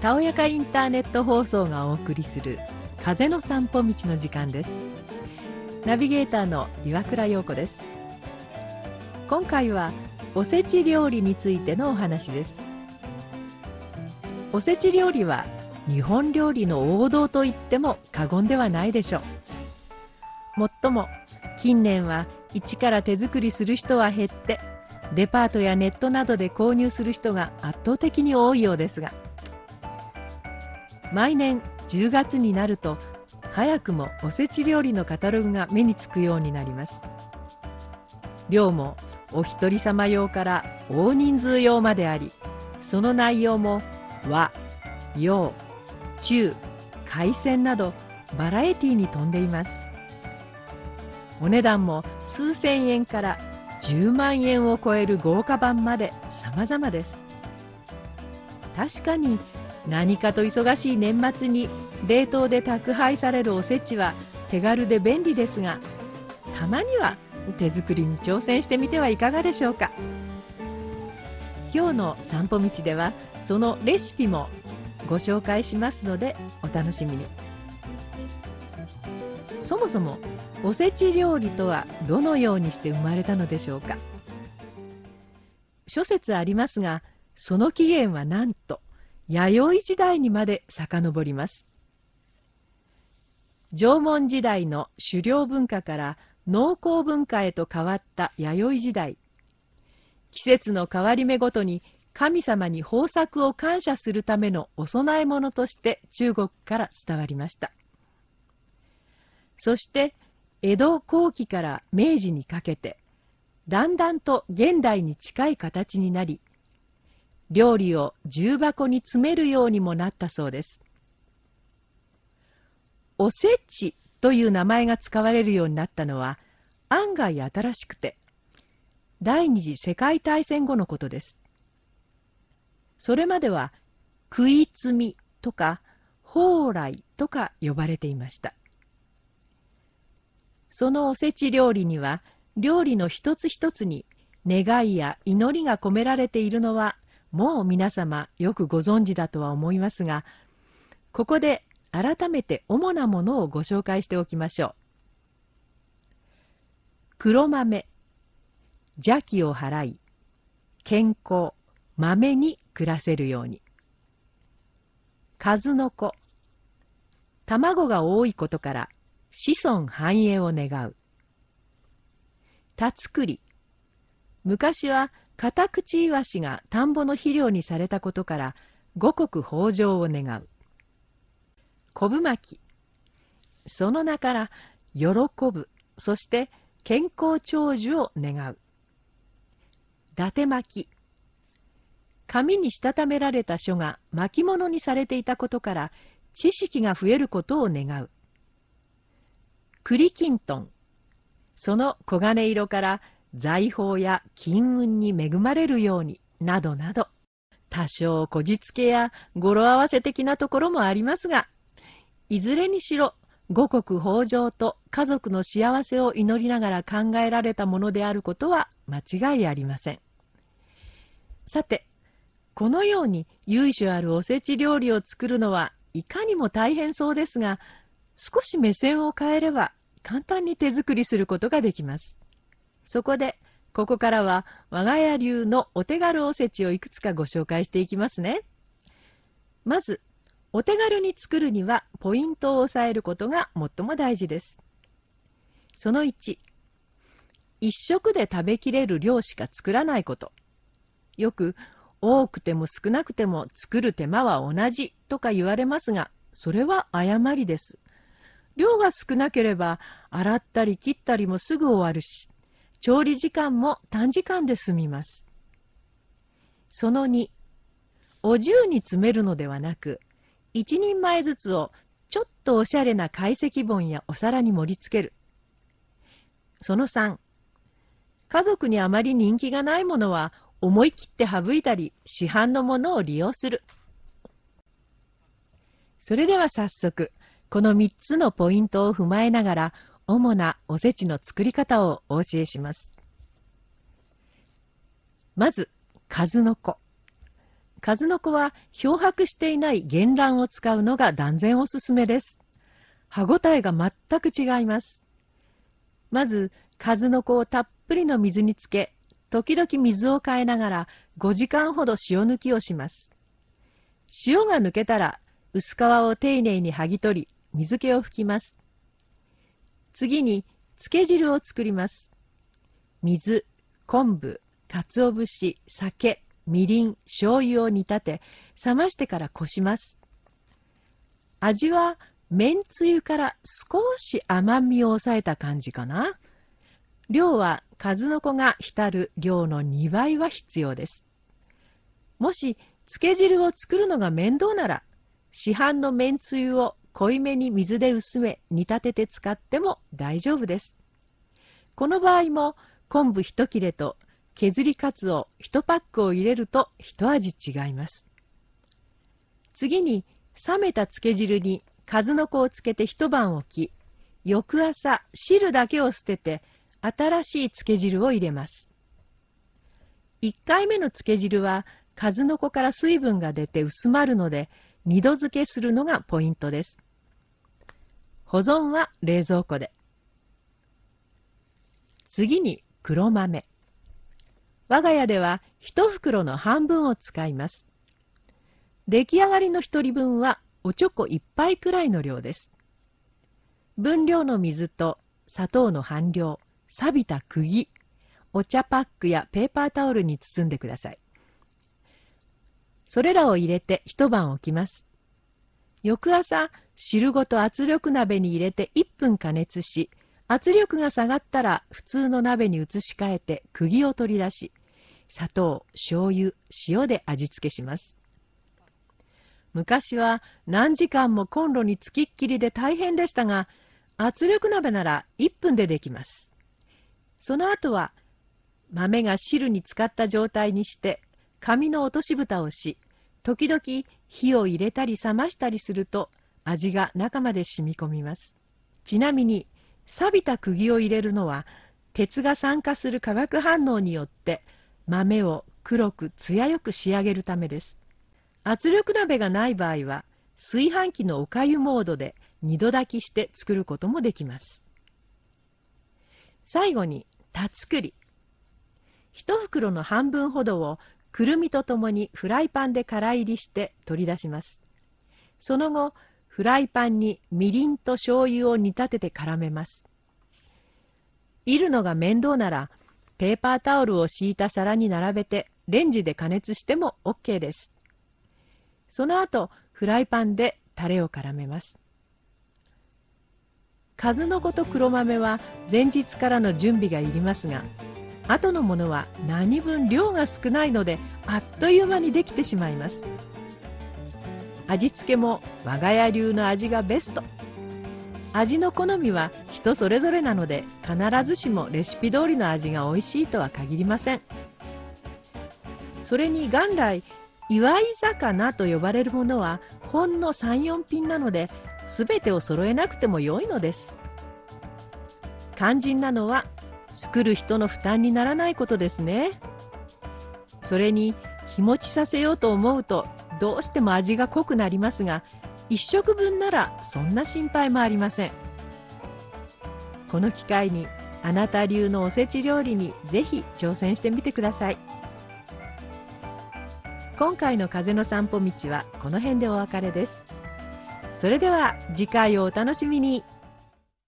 たおやかインターネット放送がお送りする風の散歩道の時間です。ナビゲーターの岩倉陽子です。今回はおせち料理についてのお話です。おせち料理は日本料理の王道と言っても過言ではないでしょう。もっとも近年は一から手作りする人は減ってデパートやネットなどで購入する人が圧倒的に多いようですが毎年10月になると早くもおせち料理のカタログが目につくようになります。量もお一人様用から大人数用までありその内容も和洋中海鮮などバラエティに富んでいます。お値段も数千円から10万円を超える豪華版まで様々です。確かに何かと忙しい年末に冷凍で宅配されるおせちは手軽で便利ですがたまには手作りに挑戦してみてはいかがでしょうか。今日の散歩道ではそのレシピもご紹介しますのでお楽しみに。そもそもおせち料理とはどのようにして生まれたのでしょうか。諸説ありますがその起源はなんと弥生時代にまで遡ります。縄文時代の狩猟文化から農耕文化へと変わった弥生時代。季節の変わり目ごとに神様に豊作を感謝するためのお供え物として中国から伝わりました。そして江戸後期から明治にかけてだんだんと現代に近い形になり料理を重箱に詰めるようにもなったそうです。おせちという名前が使われるようになったのは案外新しくて第二次世界大戦後のことです。それまでは食い積みとか蓬莱とか呼ばれていました。そのおせち料理には料理の一つ一つに願いや祈りが込められているのはもう皆様よくご存知だとは思いますがここで改めて主なものをご紹介しておきましょう黒豆邪気を払い健康豆に暮らせるように数の子卵が多いことから子孫繁栄を願う。田作り。昔はカタクチイワシが田んぼの肥料にされたことから五穀豊穣を願う。昆布巻き。その名から喜ぶ、そして健康長寿を願う。伊達巻。紙にしたためられた書が巻物にされていたことから知識が増えることを願う。栗きんとんその黄金色から財宝や金運に恵まれるようになどなど多少こじつけや語呂合わせ的なところもありますがいずれにしろ五穀豊穣と家族の幸せを祈りながら考えられたものであることは間違いありませんさてこのように由緒あるおせち料理を作るのはいかにも大変そうですが少し目線を変えれば簡単に手作りすることができます。そこで、ここからは我が家流のお手軽おせちをいくつかご紹介していきますね。まず、お手軽に作るにはポイントを押さえることが最も大事です。その1、一食で食べきれる量しか作らないこと。よく、多くても少なくても作る手間は同じとか言われますが、それは誤りです。量が少なければ洗ったり切ったりもすぐ終わるし調理時間も短時間で済みます。その2お重に詰めるのではなく一人前ずつをちょっとおしゃれな懐石盆やお皿に盛り付ける。その3家族にあまり人気がないものは思い切って省いたり市販のものを利用する。それでは早速この3つのポイントを踏まえながら主なおせちの作り方をお教えしますまず数の子数の子は漂白していない原卵を使うのが断然おすすめです。歯ごたえが全く違います。まず、数の子をたっぷりの水につけ、時々水を変えながら5時間ほど塩抜きをします。塩が抜けたら薄皮を丁寧に剥ぎ取り、水気を拭きます。次に、漬け汁を作ります。水、昆布、鰹節、酒、みりん、醤油を煮立て、冷ましてからこします。味は、めんつゆから少し甘みを抑えた感じかな。量は数の子が浸る量の2倍は必要です。もし、漬け汁を作るのが面倒なら、市販のめんつゆを濃いめに水で薄め煮立てて使っても大丈夫です。この場合も昆布一切れと削りかつお1パックを入れると一味違います。次に冷めた漬け汁に数の子をつけて一晩置き、翌朝汁だけを捨てて新しい漬け汁を入れます。1回目の漬け汁は数の子から水分が出て薄まるので二度漬けするのがポイントです。保存は冷蔵庫で。次に黒豆。我が家では一袋の半分を使います。出来上がりの一人分はおちょこ一杯くらいの量です。分量の水と砂糖の半量、錆びた釘、お茶パックやペーパータオルに包んでください。それらを入れて一晩置きます。翌朝、汁ごと圧力鍋に入れて1分加熱し、圧力が下がったら普通の鍋に移し替えて釘を取り出し、砂糖、醤油、塩で味付けします。昔は何時間もコンロにつきっきりで大変でしたが、圧力鍋なら1分でできます。その後は豆が汁に浸かった状態にして紙の落とし蓋をし、時々火を入れたり冷ましたりすると味が中まで染み込みます。ちなみに、錆びた釘を入れるのは、鉄が酸化する化学反応によって豆を黒く艶よく仕上げるためです。圧力鍋がない場合は、炊飯器のおかゆモードで二度炊きして作ることもできます。最後に、田作り。一袋の半分ほどをくるみとともにフライパンで空入りして取り出します。その後、フライパンにみりんと醤油を煮立てて絡めます。いるのが面倒なら、ペーパータオルを敷いた皿に並べてレンジで加熱しても OK です。その後、フライパンでタレを絡めます。数の子と黒豆は前日からの準備がいりますが、後のものは何分量が少ないのであっという間にできてしまいます。味付けも我が家流の味がベスト。味の好みは人それぞれなので必ずしもレシピ通りの味が美味しいとは限りません。それに元来祝い魚と呼ばれるものはほんの34品なので全てを揃えなくても良いのです。肝心なのは作る人の負担にならないことですね。それに日持ちさせようと思うとどうしても味が濃くなりますが1食分ならそんな心配もありません。この機会にあなた流のおせち料理にぜひ挑戦してみてください。今回の風の散歩道はこの辺でお別れです。それでは次回をお楽しみに。